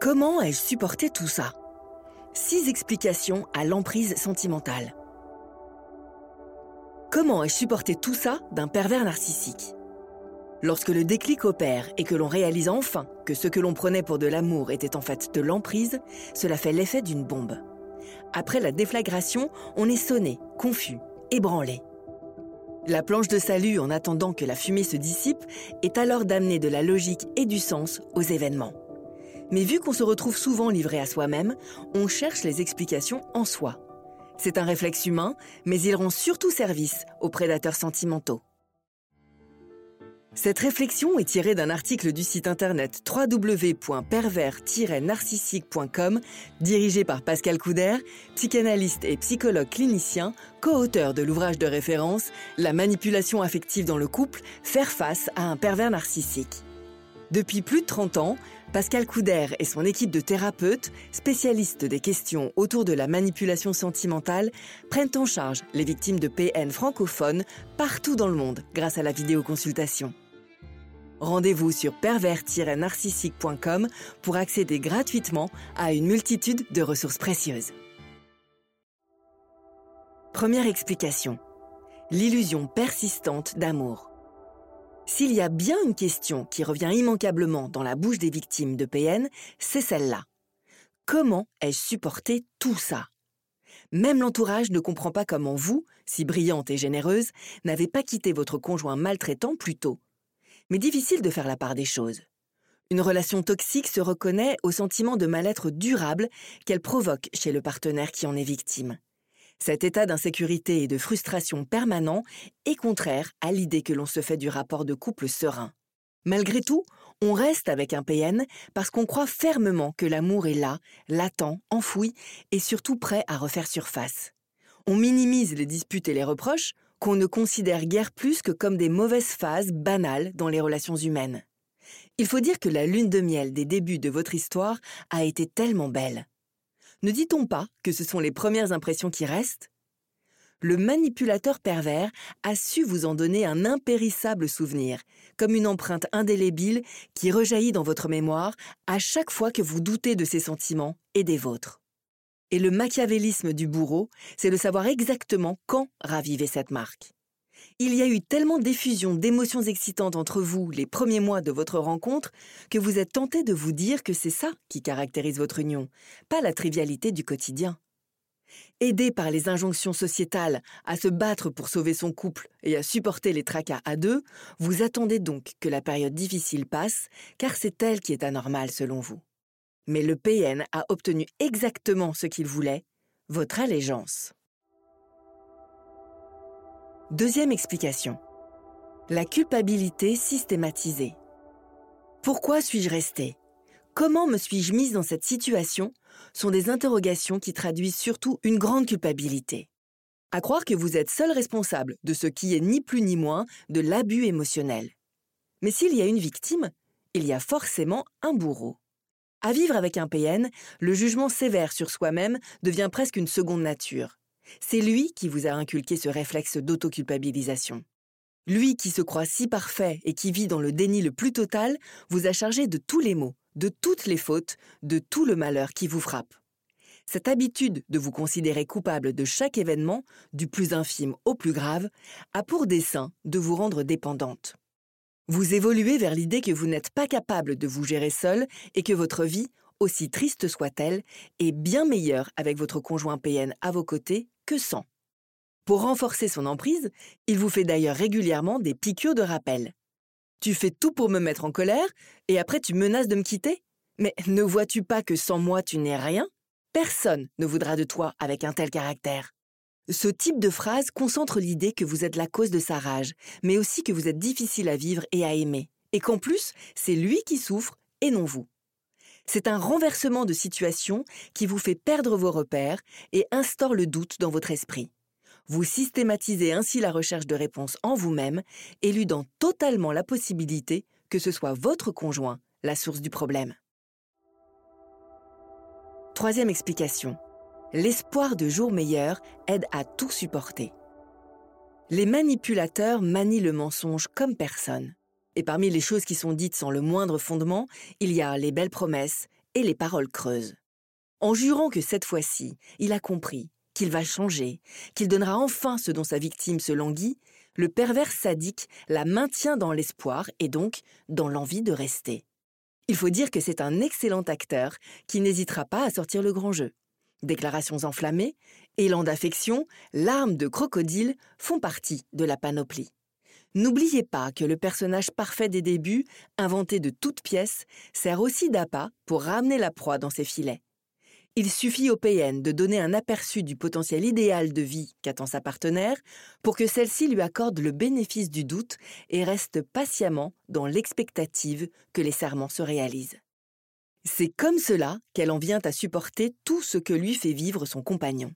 Comment ai-je supporté tout ça? Six explications à l'emprise sentimentale. Comment ai-je supporté tout ça d'un pervers narcissique? Lorsque le déclic opère et que l'on réalise enfin que ce que l'on prenait pour de l'amour était en fait de l'emprise, cela fait l'effet d'une bombe. Après la déflagration, on est sonné, confus, ébranlé. La planche de salut, en attendant que la fumée se dissipe, est alors d'amener de la logique et du sens aux événements. Mais vu qu'on se retrouve souvent livré à soi-même, on cherche les explications en soi. C'est un réflexe humain, mais il rend surtout service aux prédateurs sentimentaux. Cette réflexion est tirée d'un article du site internet www.pervers-narcissique.com dirigé par Pascal Couder, psychanalyste et psychologue clinicien, co-auteur de l'ouvrage de référence La manipulation affective dans le couple, faire face à un pervers narcissique. Depuis plus de 30 ans, Pascal Couder et son équipe de thérapeutes, spécialistes des questions autour de la manipulation sentimentale, prennent en charge les victimes de PN francophones partout dans le monde grâce à la vidéoconsultation. Rendez-vous sur pervers-narcissique.com pour accéder gratuitement à une multitude de ressources précieuses. Première explication. L'illusion persistante d'amour. S'il y a bien une question qui revient immanquablement dans la bouche des victimes de PN, c'est celle-là. Comment ai-je supporté tout ça? Même l'entourage ne comprend pas comment vous, si brillante et généreuse, n'avez pas quitté votre conjoint maltraitant plus tôt. Mais difficile de faire la part des choses. Une relation toxique se reconnaît au sentiment de mal-être durable qu'elle provoque chez le partenaire qui en est victime. Cet état d'insécurité et de frustration permanent est contraire à l'idée que l'on se fait du rapport de couple serein. Malgré tout, on reste avec un PN parce qu'on croit fermement que l'amour est là, latent, enfoui et surtout prêt à refaire surface. On minimise les disputes et les reproches qu'on ne considère guère plus que comme des mauvaises phases banales dans les relations humaines. Il faut dire que la lune de miel des débuts de votre histoire a été tellement belle. Ne dit-on pas que ce sont les premières impressions qui restent? Le manipulateur pervers a su vous en donner un impérissable souvenir, comme une empreinte indélébile qui rejaillit dans votre mémoire à chaque fois que vous doutez de ses sentiments et des vôtres. Et le machiavélisme du bourreau, c'est de savoir exactement quand raviver cette marque. Il y a eu tellement d'effusions d'émotions excitantes entre vous les premiers mois de votre rencontre que vous êtes tenté de vous dire que c'est ça qui caractérise votre union, pas la trivialité du quotidien. Aidé par les injonctions sociétales à se battre pour sauver son couple et à supporter les tracas à deux, vous attendez donc que la période difficile passe, car c'est elle qui est anormale selon vous. Mais le PN a obtenu exactement ce qu'il voulait, votre allégeance. Deuxième explication. La culpabilité systématisée. Pourquoi suis-je restée? Comment me suis-je mise dans cette situation? Sont des interrogations qui traduisent surtout une grande culpabilité. À croire que vous êtes seul responsable de ce qui est ni plus ni moins de l'abus émotionnel. Mais s'il y a une victime, il y a forcément un bourreau. À vivre avec un PN, le jugement sévère sur soi-même devient presque une seconde nature. C'est lui qui vous a inculqué ce réflexe d'autoculpabilisation. Lui qui se croit si parfait et qui vit dans le déni le plus total, vous a chargé de tous les maux, de toutes les fautes, de tout le malheur qui vous frappe. Cette habitude de vous considérer coupable de chaque événement, du plus infime au plus grave, a pour dessein de vous rendre dépendante. Vous évoluez vers l'idée que vous n'êtes pas capable de vous gérer seul et que votre vie, aussi triste soit-elle, est bien meilleure avec votre conjoint PN à vos côtés Pour renforcer son emprise, il vous fait d'ailleurs régulièrement des piqûres de rappel. Tu fais tout pour me mettre en colère et après tu menaces de me quitter Mais ne vois-tu pas que sans moi tu n'es rien? Personne ne voudra de toi avec un tel caractère. Ce type de phrase concentre l'idée que vous êtes la cause de sa rage, mais aussi que vous êtes difficile à vivre et à aimer, et qu'en plus, c'est lui qui souffre et non vous. C'est un renversement de situation qui vous fait perdre vos repères et instaure le doute dans votre esprit. Vous systématisez ainsi la recherche de réponses en vous-même, éludant totalement la possibilité que ce soit votre conjoint la source du problème. Troisième explication. L'espoir de jours meilleurs aide à tout supporter. Les manipulateurs manient le mensonge comme personne. Et parmi les choses qui sont dites sans le moindre fondement, il y a les belles promesses et les paroles creuses. En jurant que cette fois-ci, il a compris, qu'il va changer, qu'il donnera enfin ce dont sa victime se languit, le pervers sadique la maintient dans l'espoir et donc dans l'envie de rester. Il faut dire que c'est un excellent acteur qui n'hésitera pas à sortir le grand jeu. Déclarations enflammées, élan d'affection, larmes de crocodile font partie de la panoplie. N'oubliez pas que le personnage parfait des débuts, inventé de toutes pièces, sert aussi d'appât pour ramener la proie dans ses filets. Il suffit au PN de donner un aperçu du potentiel idéal de vie qu'attend sa partenaire pour que celle-ci lui accorde le bénéfice du doute et reste patiemment dans l'expectative que les serments se réalisent. C'est comme cela qu'elle en vient à supporter tout ce que lui fait vivre son compagnon.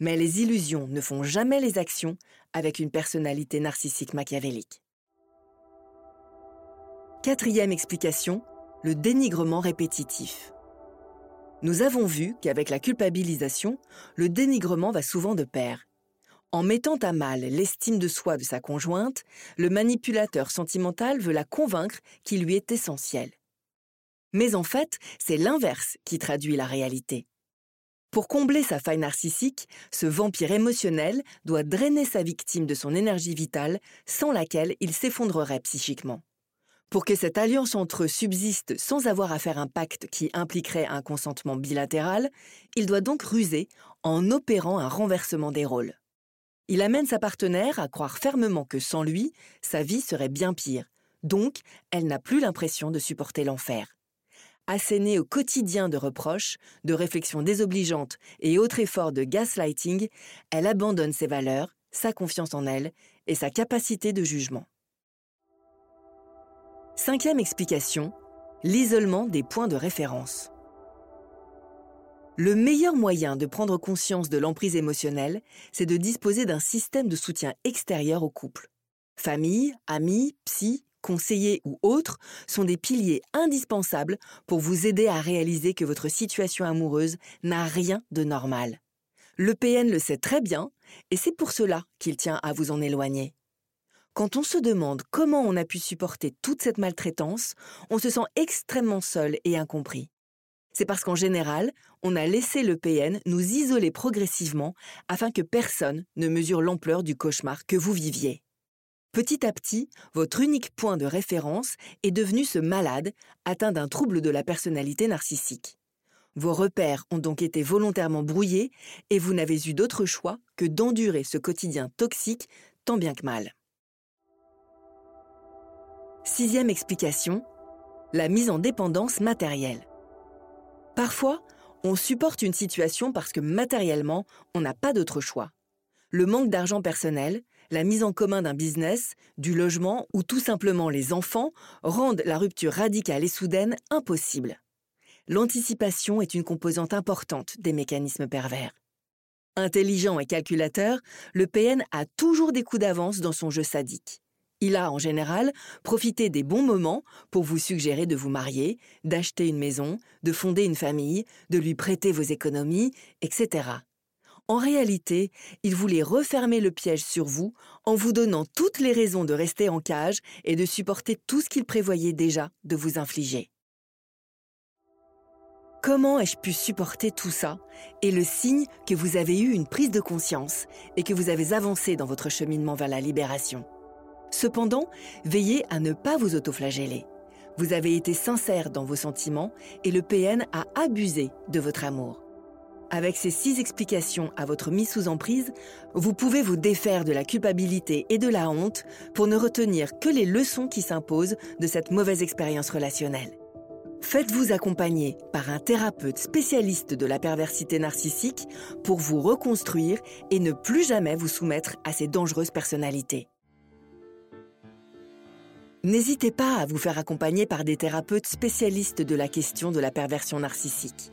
Mais les illusions ne font jamais les actions avec une personnalité narcissique machiavélique. Quatrième explication, le dénigrement répétitif. Nous avons vu qu'avec la culpabilisation, le dénigrement va souvent de pair. En mettant à mal l'estime de soi de sa conjointe, le manipulateur sentimental veut la convaincre qu'il lui est essentiel. Mais en fait, c'est l'inverse qui traduit la réalité. Pour combler sa faille narcissique, ce vampire émotionnel doit drainer sa victime de son énergie vitale sans laquelle il s'effondrerait psychiquement. Pour que cette alliance entre eux subsiste sans avoir à faire un pacte qui impliquerait un consentement bilatéral, il doit donc ruser en opérant un renversement des rôles. Il amène sa partenaire à croire fermement que sans lui, sa vie serait bien pire, donc elle n'a plus l'impression de supporter l'enfer assénée au quotidien de reproches, de réflexions désobligeantes et autres efforts de gaslighting, elle abandonne ses valeurs, sa confiance en elle et sa capacité de jugement. Cinquième explication, l'isolement des points de référence. Le meilleur moyen de prendre conscience de l'emprise émotionnelle, c'est de disposer d'un système de soutien extérieur au couple. Famille, amis, psy, conseillers ou autres sont des piliers indispensables pour vous aider à réaliser que votre situation amoureuse n'a rien de normal. Le PN le sait très bien et c'est pour cela qu'il tient à vous en éloigner. Quand on se demande comment on a pu supporter toute cette maltraitance, on se sent extrêmement seul et incompris. C'est parce qu'en général, on a laissé le PN nous isoler progressivement afin que personne ne mesure l'ampleur du cauchemar que vous viviez. Petit à petit, votre unique point de référence est devenu ce malade atteint d'un trouble de la personnalité narcissique. Vos repères ont donc été volontairement brouillés et vous n'avez eu d'autre choix que d'endurer ce quotidien toxique tant bien que mal. Sixième explication, la mise en dépendance matérielle. Parfois, on supporte une situation parce que matériellement, on n'a pas d'autre choix. Le manque d'argent personnel, la mise en commun d'un business, du logement ou tout simplement les enfants rendent la rupture radicale et soudaine impossible. L'anticipation est une composante importante des mécanismes pervers. Intelligent et calculateur, le PN a toujours des coups d'avance dans son jeu sadique. Il a en général profité des bons moments pour vous suggérer de vous marier, d'acheter une maison, de fonder une famille, de lui prêter vos économies, etc. En réalité, il voulait refermer le piège sur vous en vous donnant toutes les raisons de rester en cage et de supporter tout ce qu'il prévoyait déjà de vous infliger. Comment ai-je pu supporter tout ça est le signe que vous avez eu une prise de conscience et que vous avez avancé dans votre cheminement vers la libération? Cependant, veillez à ne pas vous autoflageller. Vous avez été sincère dans vos sentiments et le PN a abusé de votre amour. Avec ces six explications à votre mise sous emprise, vous pouvez vous défaire de la culpabilité et de la honte pour ne retenir que les leçons qui s'imposent de cette mauvaise expérience relationnelle. Faites-vous accompagner par un thérapeute spécialiste de la perversité narcissique pour vous reconstruire et ne plus jamais vous soumettre à ces dangereuses personnalités. N'hésitez pas à vous faire accompagner par des thérapeutes spécialistes de la question de la perversion narcissique.